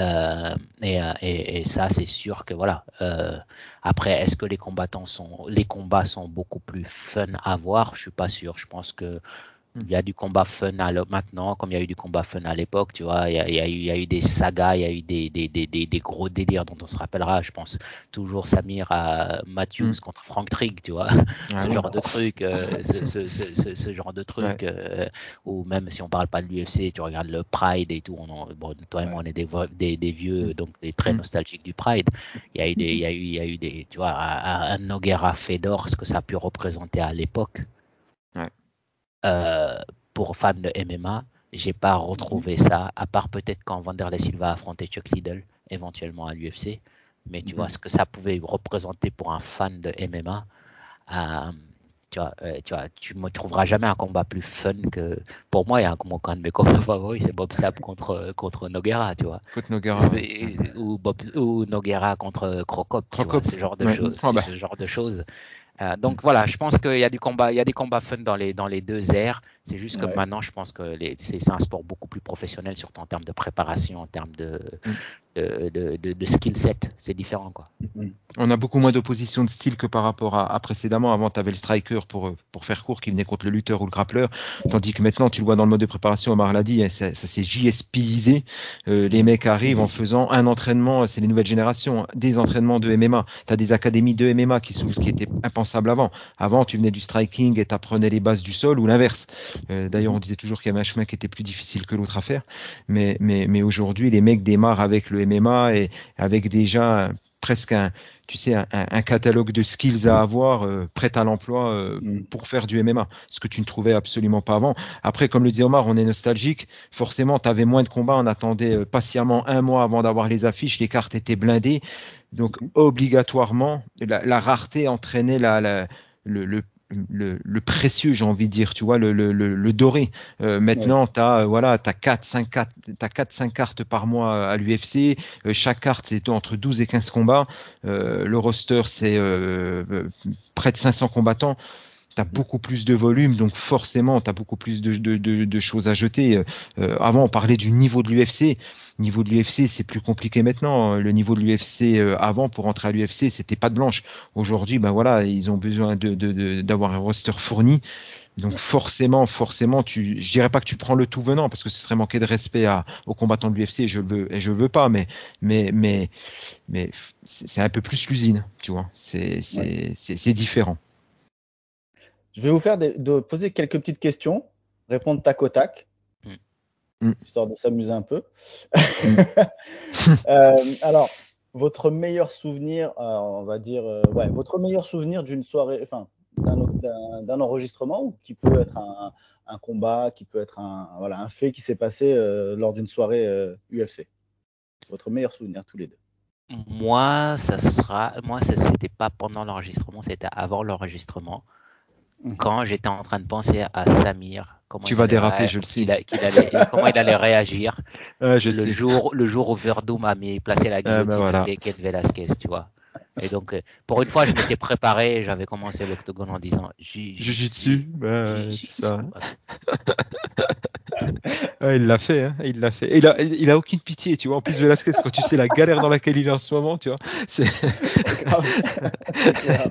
Euh, euh, et, et, ça, c'est sûr que voilà. Euh, après, est-ce que les combattants sont, les combats sont beaucoup plus fun à voir? Je suis pas sûr. Je pense que il y a du combat fun à maintenant, comme il y a eu du combat fun à l'époque, tu vois. Il y, a, il, y a eu, il y, a, eu, des sagas, il y a eu des, des, des, des, gros délires dont on se rappellera. Je pense toujours Samir à Matthews mm. contre Frank Trigg, tu vois. Ah ce, genre de truc, euh, ce, ce, ce, genre de truc, euh, ou même si on parle pas de l'UFC, tu regardes le Pride et tout. On bon, toi et moi, on est des, des, vieux, mm. donc des très mm. nostalgiques du Pride. Il y a eu des, il y a eu, il y a eu des, tu vois, un Noguera Fedor, ce que ça a pu représenter à l'époque. Euh, pour fans de MMA, j'ai pas retrouvé ça, à part peut-être quand Vanderlei Silva a affronté Chuck Liddell, éventuellement à l'UFC. Mais tu vois mhm. ce que ça pouvait représenter pour un fan de MMA. Euh, tu vois, euh, tu vois, tu me trouveras jamais un combat plus fun que. Pour moi, il y a un, un de mes combats favoris, c'est Bob Sapp contre contre Noguera, tu vois.
Contre Noguera.
Ou, Bob, ou Noguera contre Crocop, vois, ce genre de choses. Ah bah. Ce genre de choses. Euh, donc voilà, je pense qu'il y a du combat, il y a des combats fun dans les dans les deux airs. C'est juste que maintenant, je pense que c'est un sport beaucoup plus professionnel, surtout en termes de préparation, en termes de, mm. de, de, de, skill set. C'est différent. Quoi.
Mm. On a beaucoup moins d'opposition de style que par rapport à, précédemment. Avant, tu avais le striker pour, pour faire court qui venait contre le lutteur ou le grappleur. Tandis que maintenant, tu le vois dans le mode de préparation, Omar l'a dit, hein, ça, ça s'est JSPisé. Euh, les mecs arrivent en faisant un entraînement, c'est les nouvelles générations, hein, des entraînements de MMA. Tu as des académies de MMA qui s'ouvrent, ce qui était impensable avant. Avant, tu venais du striking et tu apprenais les bases du sol ou l'inverse. Euh, d'ailleurs, on disait toujours qu'il y avait un chemin qui était plus difficile que l'autre à faire. Mais, mais, mais aujourd'hui, les mecs démarrent avec le MMA et avec déjà presque un, tu sais, un, catalogue de skills à avoir euh, prêt à l'emploi euh, mm. pour faire du MMA, ce que tu ne trouvais absolument pas avant. Après, comme le disait Omar, on est nostalgique. Forcément, tu avais moins de combats. On attendait patiemment un mois avant d'avoir les affiches. Les cartes étaient blindées. Donc, mm. obligatoirement, la, rareté entraînait la, le, le, le, précieux, j'ai envie de dire, tu vois, le, le, doré. Euh, maintenant, tu as, euh, voilà, as 4, 5, 4, as 4, 5 cartes par mois à l'UFC. Euh, chaque carte, c'est entre 12 et 15 combats. le roster, c'est près de 500 combattants tu as beaucoup plus de volume, donc forcément, tu as beaucoup plus de, de, de, de, choses à jeter. Euh, euh avant, on parlait du niveau de l'UFC. Niveau de l'UFC, c'est plus compliqué maintenant. Le niveau de l'UFC euh, avant, pour entrer à l'UFC, c'était pas de blanche. Aujourd'hui, ben voilà, ils ont besoin d'avoir un roster fourni. Donc forcément, forcément, tu, je dirais pas que tu prends le tout venant parce que ce serait manquer de respect à, aux combattants de l'UFC. Je veux et je veux pas, mais mais mais mais c'est un peu plus l'usine, tu vois. C'est c'est différent.
Je vais vous faire de poser quelques petites questions, répondre tac au tac, mm. Mm. histoire de s'amuser un peu. Mm. euh, alors, votre meilleur souvenir, euh, on va dire, euh, ouais, votre meilleur souvenir d'une soirée, enfin, d'un enregistrement ou qui peut être un, un, combat, qui peut être un, voilà, un fait qui s'est passé euh, lors d'une soirée UFC. Votre meilleur souvenir tous les deux.
Moi, ça sera, moi, c'était pas pendant l'enregistrement, c'était avant l'enregistrement. Mhm. quand j'étais en train de penser à Samir.
Comment tu vas déraper, je le sais.
comment il allait réagir le, jour, le jour où Verdum a mis, placé la guillotine ah ben voilà. de Velasquez, tu vois. Et donc, euh, pour une fois, je m'étais préparé, j'avais commencé l'octogone en disant
Jiu-Jitsu, ben, c'est ça. il l'a fait, hein, il l'a fait. il a, il a aucune pitié, tu vois. En plus, Velasquez, quand tu sais la galère dans laquelle il est en ce moment, tu vois. C'est euh,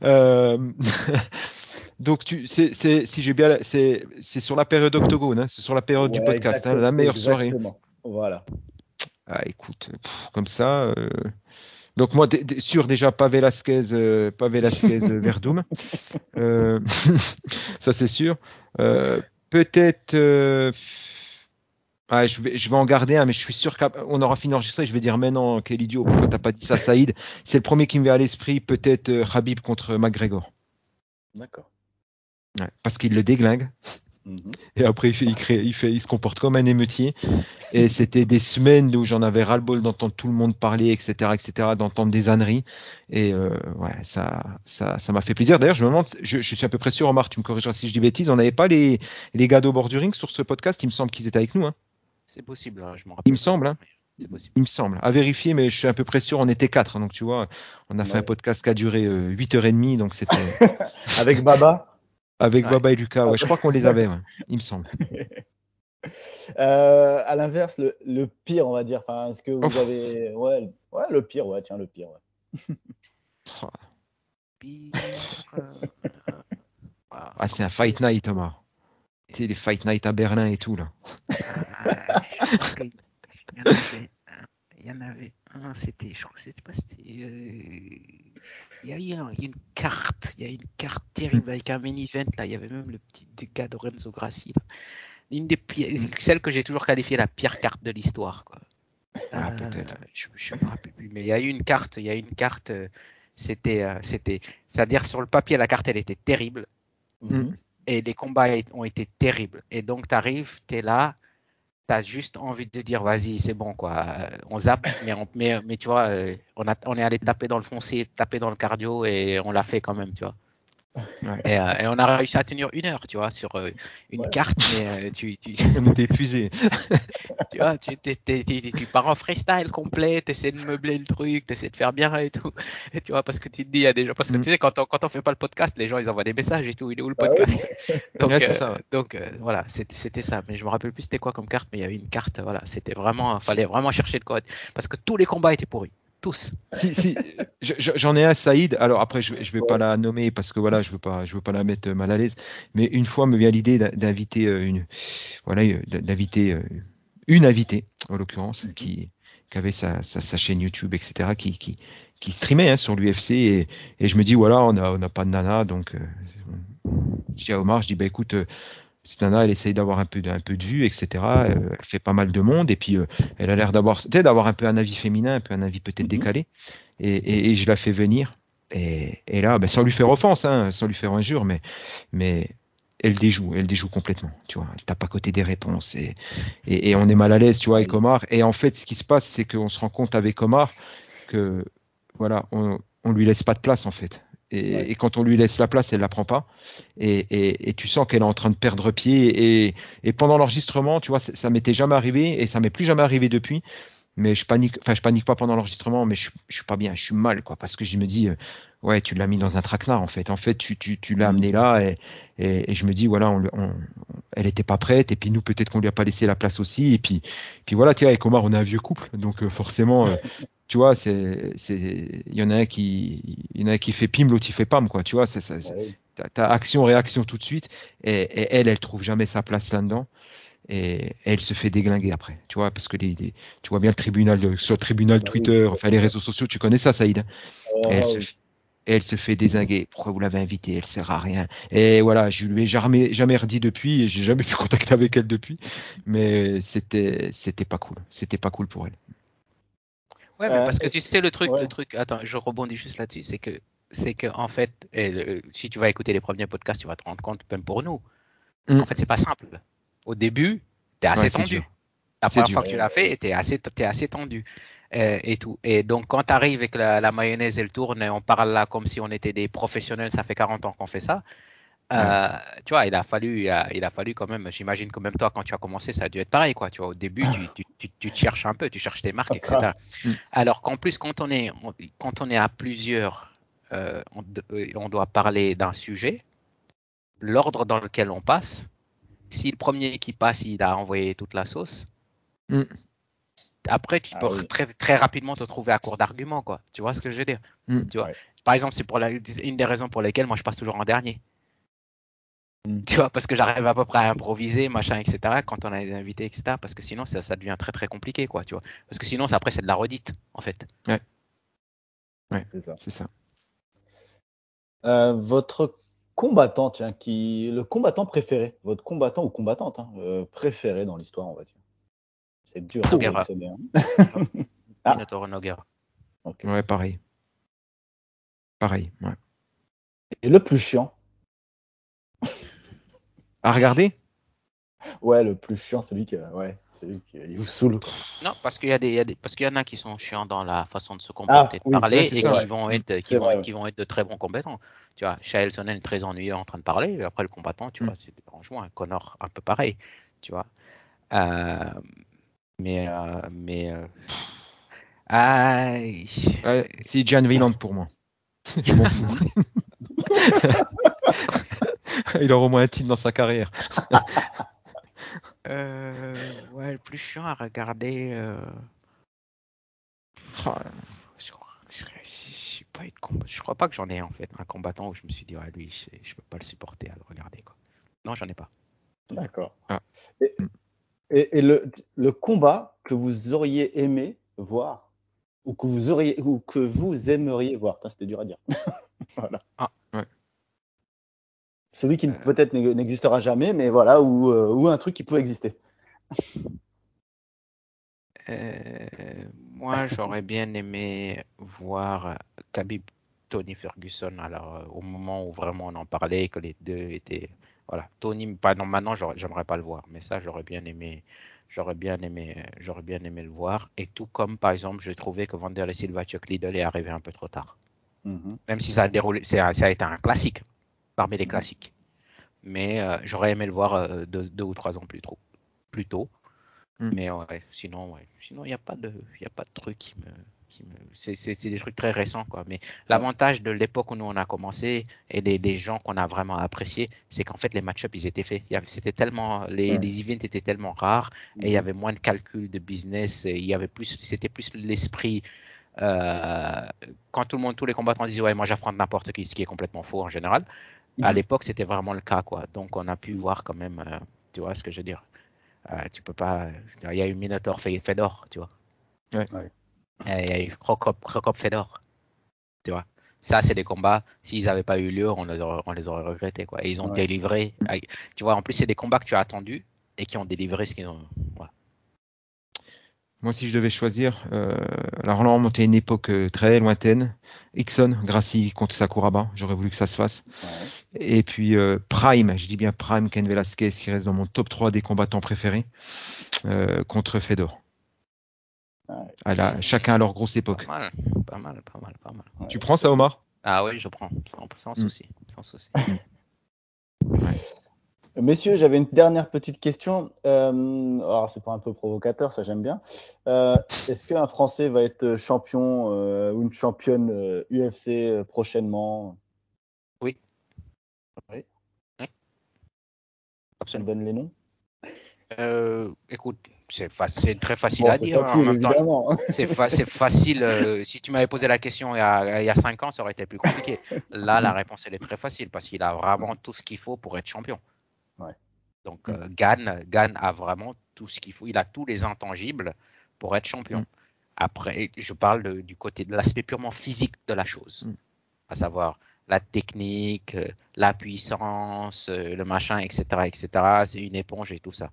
donc, tu, c'est, si j'ai bien, c'est, sur la période octogone, hein, c'est sur la période du podcast, hein, la meilleure soirée.
Voilà.
Ah, écoute, comme ça. Euh, donc moi, sûr déjà pas Velasquez, euh, pas Velasquez Verdum, ça c'est sûr. Peut-être je, vais, je vais en garder un, mais je suis sûr qu'on aura fini d'enregistrer. Je vais dire, mais non, quel idiot, pourquoi t'as pas dit ça, Saïd? C'est le premier qui me vient à l'esprit, peut-être euh, Habib contre McGregor.
D'accord.
parce qu'il le déglingue. Mhm. Et après, il, fait, il, crée, il, fait, il se comporte comme un émeutier. Et c'était des semaines où j'en avais ras-le-bol d'entendre tout le monde parler, etc., etc., d'entendre des âneries. Et euh, ouais, ça, ça, ça m'a fait plaisir. D'ailleurs, je me demande, je, je, suis à peu près sûr, Omar, tu me corrigeras si je dis bêtise, on n'avait pas les, les gars d'au bord du ring sur ce podcast? Il me semble qu'ils étaient avec nous. Hein.
C'est possible, hein, je
Il me semble. Hein.
C'est possible.
Il me semble. À vérifier, mais je suis à peu près sûr, on était quatre. Donc, tu vois, on a fait un podcast qui a duré euh, 8h30. Donc, c'était
Avec Baba.
avec
Ouais.
Baba et Lucas. Ouais, je crois qu'on les avait, ouais, il me semble.
Euh, à l'inverse, le, le pire, on va dire. Enfin, est-ce que vous
Ouf.
avez. Ouais, le- ouais, le pire, ouais, tiens, le pire. ouais.
Oh,
Pire, euh,
Ah, c'est un fight night, Thomas. Tu sais, les fight night à Berlin et tout, là.
Il y en avait un, il y en avait un, c'était, je crois que c'était pas, c'était, euh, il y a eu un- une carte, il y a une carte terrible avec un main event là, il y avait même le petit gars de Renzo Grassi là. Une des pires, celle que j'ai toujours qualifiée la pire carte de l'histoire quoi.
Ah,
Euh,
peut-être.
je, je me rappelle plus, mais il y a eu une carte, il y a eu une carte, euh, c'était, c'était, c'est-à-dire sur le papier la carte elle était terrible
Mhm.
Et les combats ont été terribles. Et donc, tu arrives, tu es là, tu as juste envie de dire, vas-y, c'est bon, quoi. Euh, On zappe, mais, on- tu vois, euh, on, a, on est allé taper dans le foncier, taper dans le cardio, et on l'a fait quand même, tu vois.
Ouais.
Et, euh, et on a réussi à tenir une heure, tu vois, sur euh, une
Ouais.
carte, mais euh, tu, tu,
On était épuisés.
tu vois, tu, t'es- t'es- t'es- tu pars en freestyle complet, tu essaies de meubler le truc, tu essaies de faire bien et tout. Et tu vois, parce que tu te dis, il y a des gens, parce que
Mm.
tu sais, quand on, quand on fait pas le podcast, les gens, ils envoient des messages et tout, il est où le
Ah oui.
podcast? Donc,
Ouais, c'est ça, ouais.
donc voilà, c'était c'était ça. Mais je me rappelle plus c'était quoi comme carte, mais il y avait une carte, voilà, c'était vraiment, fallait vraiment chercher le code. Parce que tous les combats étaient pourris. Tous.
Si, si, je- je- j'en ai un, Saïd. Alors après, je, je vais pas la nommer parce que voilà, je veux pas, je veux pas la mettre mal à l'aise. Mais une fois, me vient l'idée d'in- d'inviter euh, une, voilà, euh, d'inviter euh, une invitée, en l'occurrence, qui, qui avait sa, sa, sa chaîne YouTube, etc., qui, qui, qui streamait hein, sur l'UFC et, et je me dis voilà, on a, on n'a pas de nana, donc euh, je dis à Omar, je dis bah écoute. euh, cette nana, elle essaye d'avoir un peu, de, un peu de vue, etc. euh, elle fait pas mal de monde et puis euh, elle a l'air d'avoir, d'avoir un peu un avis féminin, un peu un avis peut-être
Mhm.
décalé. Et, et- et je la fais venir. Et, et là, ben, sans lui faire offense, hein, sans lui faire injure, mais, mais elle déjoue, elle déjoue complètement. Tu vois, elle tape à côté des réponses et, et, et on est mal à l'aise, tu vois, avec Omar. Et en fait, ce qui se passe, c'est qu'on se rend compte avec Omar que, voilà, on, on lui laisse pas de place en fait. Et,
Ouais.
et quand on lui laisse la place, elle la prend pas. Et, et, et tu sens qu'elle est en train de perdre pied. Et, pendant l'enregistrement, tu vois, ça, m'était jamais arrivé et ça m'est plus jamais arrivé depuis. Mais je panique, enfin je panique pas pendant l'enregistrement, mais je, je suis pas bien, je suis mal quoi, parce que je me dis, euh, ouais, tu l'as mis dans un traquenard en fait. En fait, tu, tu, tu l'as
Mhm.
amené là et, je me dis, voilà, on, le- on- elle était pas prête et puis nous peut-être qu'on lui a pas laissé la place aussi. Et puis, puis voilà, tu vois, avec Omar, on est un vieux couple, donc euh, forcément, euh, tu vois, c'est, c'est, il y en a un qui, il y en a un qui fait pim, l'autre il fait pam quoi, tu vois, c'est, t'as, action réaction tout de suite et, et elle, elle trouve jamais sa place là-dedans. Et elle se fait déglinguer après, tu vois, parce que les, les- tu vois bien le tribunal, sur le tribunal
Bah.
Twitter, enfin les réseaux sociaux, tu connais ça, Saïd. hein elle, se,
oui.
elle se fait désinguer. Pourquoi vous l'avez invitée? Elle sert à rien. Et voilà, je lui ai jamais, jamais redit depuis et j'ai jamais pu contacter avec elle depuis. Mais c'était, c'était pas cool. C'était pas cool pour elle.
Ouais, mais
Euh,
parce que tu sais le truc,
ouais.
le truc. Attends, je rebondis juste là-dessus, c'est que, c'est que en fait, et le- si tu vas écouter les premiers podcasts, tu vas te rendre compte, même pour nous,
Mm.
en fait, c'est pas simple. Au début, t'es assez
Ouais,
tendu.
dur.
La première
dur.
fois que tu l'as fait, t'es assez, t'es assez tendu. euh, et tout. Et donc, quand tu arrives avec la, la mayonnaise, elle tourne, et on parle là comme si on était des professionnels, ça fait 40 ans qu'on fait ça. Euh, tu vois, il a fallu, il a, fallu quand même, j'imagine que même toi, quand tu as commencé, ça a dû être pareil, quoi. Tu vois, au début, tu, tu, tu, tu te cherches un peu, tu cherches tes marques, etc.
Mm.
Alors qu'en plus, quand on est, on- quand on est à plusieurs, euh, on, euh, on doit parler d'un sujet, l'ordre dans lequel on passe, si le premier qui passe, il a envoyé toute la sauce,
Mm.
après, tu
Ah
peux
oui.
très, très rapidement te trouver à court d'arguments, quoi. Tu vois ce que je veux dire?
Mm.
Tu vois?
Ouais.
Par exemple, c'est pour la, une des raisons pour lesquelles moi je passe toujours en dernier. Tu vois, parce que j'arrive à peu près à improviser, machin, etc. Quand on a des invités, etc. Parce que sinon, ça, ça devient très très compliqué, quoi. Tu vois Parce que sinon, ça, après, c'est de la redite, en fait.
C'est ça.
C'est ça.
Euh, votre combattant, tiens, qui le combattant préféré, votre combattant ou combattante hein, euh, préféré dans l'histoire, on va dire. C'est dur sélectionner, hein. Ah.
Minotauro Nogueira.
Ok.
Ouais, pareil. Pareil. Ouais.
Et le plus chiant,
À regarder?
Ouais, le plus chiant, celui qui, euh, ouais, celui qui il vous saoule.
Non, parce qu'il y a des, il y a des- parce qu'il y en a qui sont chiants dans la façon de se comporter, de
oui,
parler, et
ça,
qui
ouais.
vont être, qui vont,
vrai,
être-
ouais.
qui vont être de très bons combattants. Tu vois, Shael Sonnen est très ennuyeux en train de parler, et après le combattant, tu
Mm.
vois, c'est franchement un Connor un peu pareil, tu vois. Euh, Mais, euh, mais, euh, aïe.
Ouais, c'est Jan Wieland pour moi. Je m'en fous. Il aura au moins un titre dans sa carrière.
Euh, ouais, le plus chiant à regarder. euh,
Ah,
Je crois, pas je crois que j'en ai en fait un combattant où je me suis dit ouais, lui je, je peux pas le supporter à le regarder quoi. Non j'en ai pas.
D'accord.
Ah.
Et, et- et le, le combat que vous auriez aimé voir, ou que vous auriez, ou que vous aimeriez voir, c'était dur à dire. voilà.
Ah.
Celui qui
Euh.
peut-être n'e- n'existera jamais, mais voilà, ou, euh, ou un truc qui peut exister.
Euh, moi j'aurais bien aimé voir Khabib Tony Ferguson alors au moment où vraiment on en parlait que les deux étaient voilà Tony pas non maintenant j'aimerais pas le voir mais ça j'aurais bien aimé j'aurais bien aimé j'aurais bien aimé le voir et tout comme par exemple j'ai trouvé que Vander Silva Chuck Liddell est arrivé un peu trop tard.
Mhm.
même si ça a déroulé, ça a été un classique parmi
Mhm.
les classiques. Mais euh, j'aurais aimé le voir euh, deux, deux ou trois ans plus tôt. Plus tôt.
Mm.
Mais ouais, sinon, ouais, sinon il n'y a pas de, il y a pas de truc qui me, qui me, c'est, des trucs très récents quoi. Mais l'avantage de l'époque où nous on a commencé et des, des gens qu'on a vraiment appréciés, c'est qu'en fait les match-ups ils étaient faits. Il y avait- c'était tellement, les,
Ouais.
les events étaient tellement rares et il y avait moins de calculs de business. Et il y avait plus, c'était plus l'esprit. euh, quand tout le monde, tous les combattants disaient ouais moi j'affronte n'importe qui, ce qui est complètement faux en général. À l'époque c'était vraiment le cas quoi. Donc on a pu voir quand même, euh, tu vois ce que je veux dire. Euh, tu peux pas, il y a eu Minotaur Fe- Fedor, tu vois.
Ouais.
Ouais.
Et Il y a eu Crocop, Crocop Fedor, tu vois. Ça, c'est des combats, s'ils n'avaient pas eu lieu, on les aurait, on les aurait regrettés. Quoi. Et ils ont
Ouais.
délivré. Tu vois, en plus, c'est des combats que tu as attendus et qui ont délivré ce qu'ils ont.
Moi, si je devais choisir, euh, alors là, on remontait à une époque euh, très lointaine. Ixon, Gracie contre Sakuraba, j'aurais voulu que ça se fasse.
Ouais.
Et puis euh, Prime, je dis bien Prime, Ken Velasquez, qui reste dans mon top 3 des combattants préférés, euh, contre Fedor.
Ouais.
Chacun à leur grosse époque.
Pas mal, pas mal, pas mal, pas mal.
Tu prends ça, Omar?
Ah oui, je prends, sans, sans
Mm.
souci, sans souci.
Messieurs, j'avais une dernière petite question. Euh, alors, c'est pas un peu provocateur, ça j'aime bien. Euh, Est-ce qu'un Français va être champion euh, ou une championne UFC euh, prochainement?
Oui.
Oui.
Oui.
Ça me donne les noms?
Écoute, c'est fa- très facile
Bon,
à dire. hein. C'est fa- c'est facile. si tu m'avais posé la question il y, a, il y a cinq ans, ça aurait été plus compliqué. Là, la réponse, elle est très facile parce qu'il a vraiment tout ce qu'il faut pour être champion.
Ouais.
Donc, euh, Gann, Gann a vraiment tout ce qu'il faut. Il a tous les intangibles pour être champion.
Mm.
Après, je parle de- du côté de l'aspect purement physique de la chose,
Mm.
à savoir la technique, euh, la puissance, euh, le machin, etc., etc. C'est une éponge et tout ça.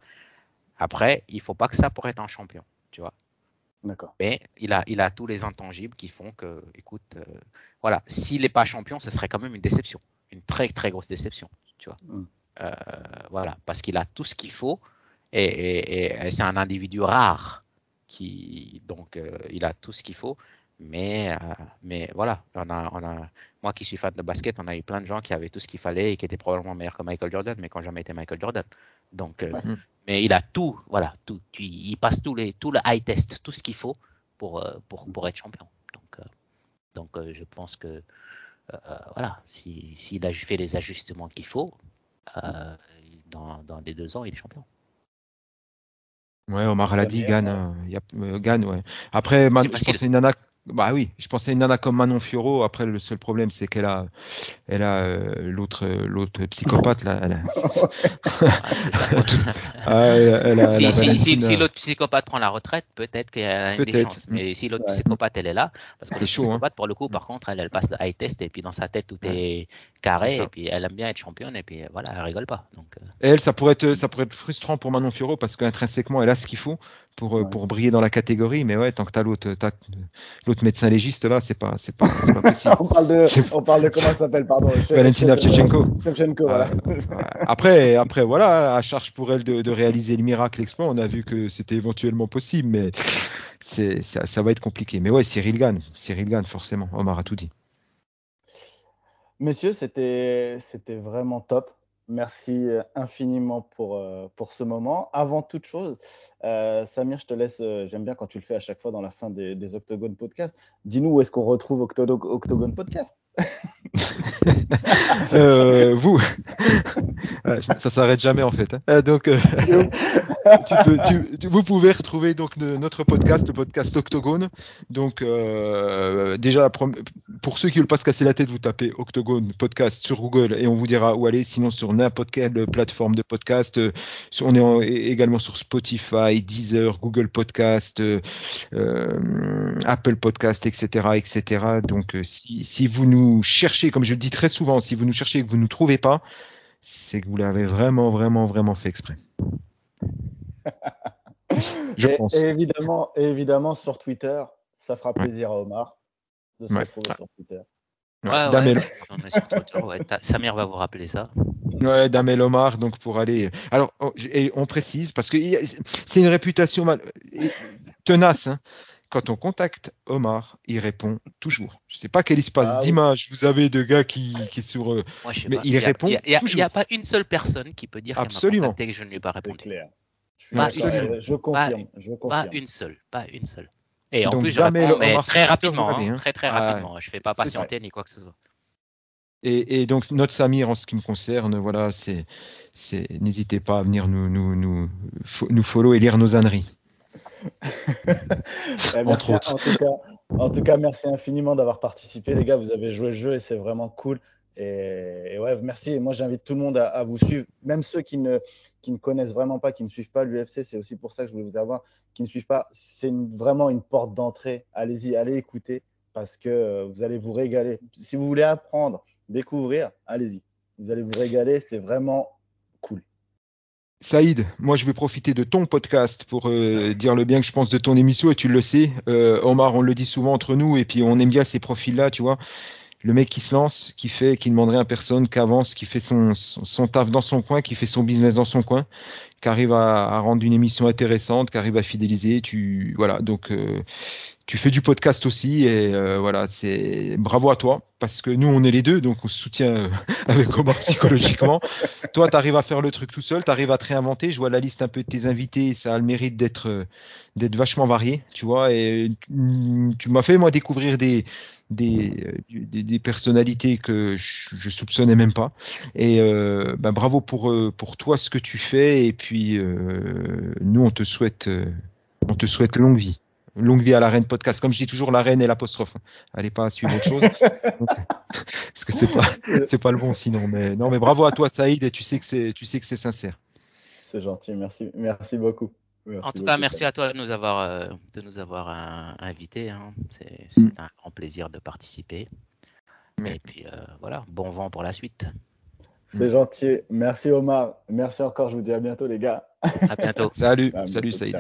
Après, il faut pas que ça pour être un champion, tu vois.
D'accord.
Mais il a, il a tous les intangibles qui font que, écoute, euh, voilà, s'il n'est pas champion, ce serait quand même une déception, une très très grosse déception, tu vois.
Mm.
Euh, voilà, parce qu'il a tout ce qu'il faut et, et- et c'est un individu rare qui, donc, euh, il a tout ce qu'il faut. Mais, euh, mais voilà, on a, on a, moi qui suis fan de basket, on a eu plein de gens qui avaient tout ce qu'il fallait et qui étaient probablement meilleurs que Michael Jordan, mais qui n'ont jamais été Michael Jordan. Donc,
Ouais.
Mais il a tout, voilà, tout. Il, passe tous les, tout le high test, tout ce qu'il faut pour, pour, pour être champion. Donc, donc je pense que, voilà, si- s'il a fait les ajustements qu'il faut, euh, dans, dans les deux ans, il est champion.
Ouais, Omar l'a dit, Gann.
ouais.
euh, Gann, ouais. Après, man- je à une nana. Bah oui, je pensais à une nana comme Manon Fioro. Après, le seul problème, c'est qu'elle a, elle a euh, l'autre, l'autre psychopathe là. Elle a, Ah, elle, elle a
si, si- si-
Valentina.
si l'autre psychopathe prend la retraite, peut-être qu'il y a une des chances. Mais si l'autre
Ouais.
psychopathe, elle est là, parce que
C'est
le
chaud, hein.
psychopathe, pour le coup, par contre, elle, elle passe le high test et puis dans sa tête, tout
Ouais.
est carré et puis elle aime bien être championne et puis voilà, elle rigole pas. Donc, euh,
Et elle, ça pourrait être, ça pourrait être frustrant pour Manon Fioro parce qu'intrinsèquement, elle a ce qu'il faut pour, euh,
Ouais.
pour briller dans la catégorie. Mais ouais, tant que t'as l'autre, l'autre médecin légiste là, c'est pas, c'est pas, c'est pas possible.
on, parle de, on parle de comment ça s'appelle, pardon
Valentina
Che-
Shevchenko.
Shevchenko, voilà.
Ouais. Après, après, voilà, à charge pour elle de, de réaliser le miracle, l'exploit. On a vu que c'était éventuellement possible, mais c'est, ça, ça va être compliqué. Mais ouais, Cyril Gann, Cyril Gann, forcément. Omar a tout dit.
Messieurs, c'était vraiment top. merci infiniment pour, pour ce moment. Avant toute chose, Samir, je te laisse, j'aime bien quand tu le fais à chaque fois dans la fin des, des Octogone Podcast. Dis-nous où est-ce qu'on retrouve Octogone Podcast?
euh, vous, ça s'arrête jamais en fait. Hein. Euh, donc, euh, vous pouvez retrouver donc notre podcast, le podcast Octogone. Donc, déjà, pour ceux qui veulent pas se casser la tête, vous tapez Octogone podcast sur Google et on vous dira où aller. Sinon, sur n'importe quelle plateforme de podcast, on est également sur Spotify, Deezer, Google Podcast, Apple Podcast, etc., etc. Donc, si, si vous nous cherchez, comme je le dis très souvent, si vous nous cherchez et que vous ne nous trouvez pas, c'est que vous l'avez vraiment, vraiment, vraiment fait exprès.
je et, pense. évidemment, évidemment, sur Twitter, ça fera plaisir à Omar de se retrouver sur Twitter.
Samir va vous rappeler ça.
Ouais, Damel Omar, donc pour aller. Alors, et on précise, parce que c'est une réputation mal... tenace. Hein quand on contacte Omar, il répond toujours. Je ne sais pas quel espace ah d'image vous avez de gars qui, qui est sur. Euh, mais il répond
toujours. Il n'y a, pas une seule personne qui peut dire qu'elle m'a contacté que je ne lui ai pas répondu.
Pas une, je confirme. je confirme.
Pas une seule. Pas une seule. Et en plus, je réponds mais très rapidement. Hein, très très ah rapidement. je ne fais pas patienter ni quoi que ce soit.
Et, et, donc notre Samir, en ce qui me concerne, voilà, c'est, n'hésitez pas à venir nous, nous, nous, nous follow et lire nos âneries.
Entre autres. En tout, cas, merci infiniment d'avoir participé, les gars. Vous avez joué le jeu et c'est vraiment cool. Et, ouais, merci. Et moi, j'invite tout le monde à, vous suivre, même ceux qui ne, qui ne connaissent vraiment pas, qui ne suivent pas l'UFC. C'est aussi pour ça que je voulais vous avoir, qui ne suivent pas. C'est vraiment une porte d'entrée. Allez-y, allez écouter parce que euh, vous allez vous régaler. Si vous voulez apprendre, découvrir, allez-y. Vous allez vous régaler. C'est vraiment cool.
Saïd, moi je vais profiter de ton podcast pour euh, dire le bien que je pense de ton émission et tu le sais. Euh, Omar, on le dit souvent entre nous et puis on aime bien ces profils-là, tu vois. Le mec qui se lance, qui fait, qui ne demande rien à personne, qui avance, qui fait son, son, taf dans son coin, qui fait son business dans son coin, qui arrive à, à rendre une émission intéressante, qui arrive à fidéliser. Tu voilà, donc euh, tu fais du podcast aussi et euh, voilà, c'est bravo à toi parce que nous on est les deux donc on se soutient euh, avec Omar psychologiquement. toi tu arrives à faire le truc tout seul, tu arrives à te réinventer. Je vois la liste un peu de tes invités, ça a le mérite d'être euh, d'être vachement varié, tu vois et tu m'as fait moi découvrir des des, des, personnalités que je, soupçonnais même pas. Et ben, bravo pour, pour toi ce que tu fais. Et puis nous, on te souhaite, on te souhaite longue vie longue vie à la reine podcast. Comme je dis toujours, la reine et l'apostrophe. Allez pas suivre autre chose. parce que c'est pas, c'est pas le bon sinon. Mais non, mais bravo à toi, Saïd, et tu sais que c'est, tu sais que c'est sincère.
C'est gentil, merci, merci beaucoup.
en tout cas, merci à toi de nous avoir, euh, de nous avoir euh, invités. Hein. C'est, mm. un grand plaisir de participer. Et puis euh, voilà, bon vent pour la suite.
C'est gentil. Merci Omar. Merci encore. Je vous dis à bientôt les gars.
À bientôt.
salut, salut Saïd.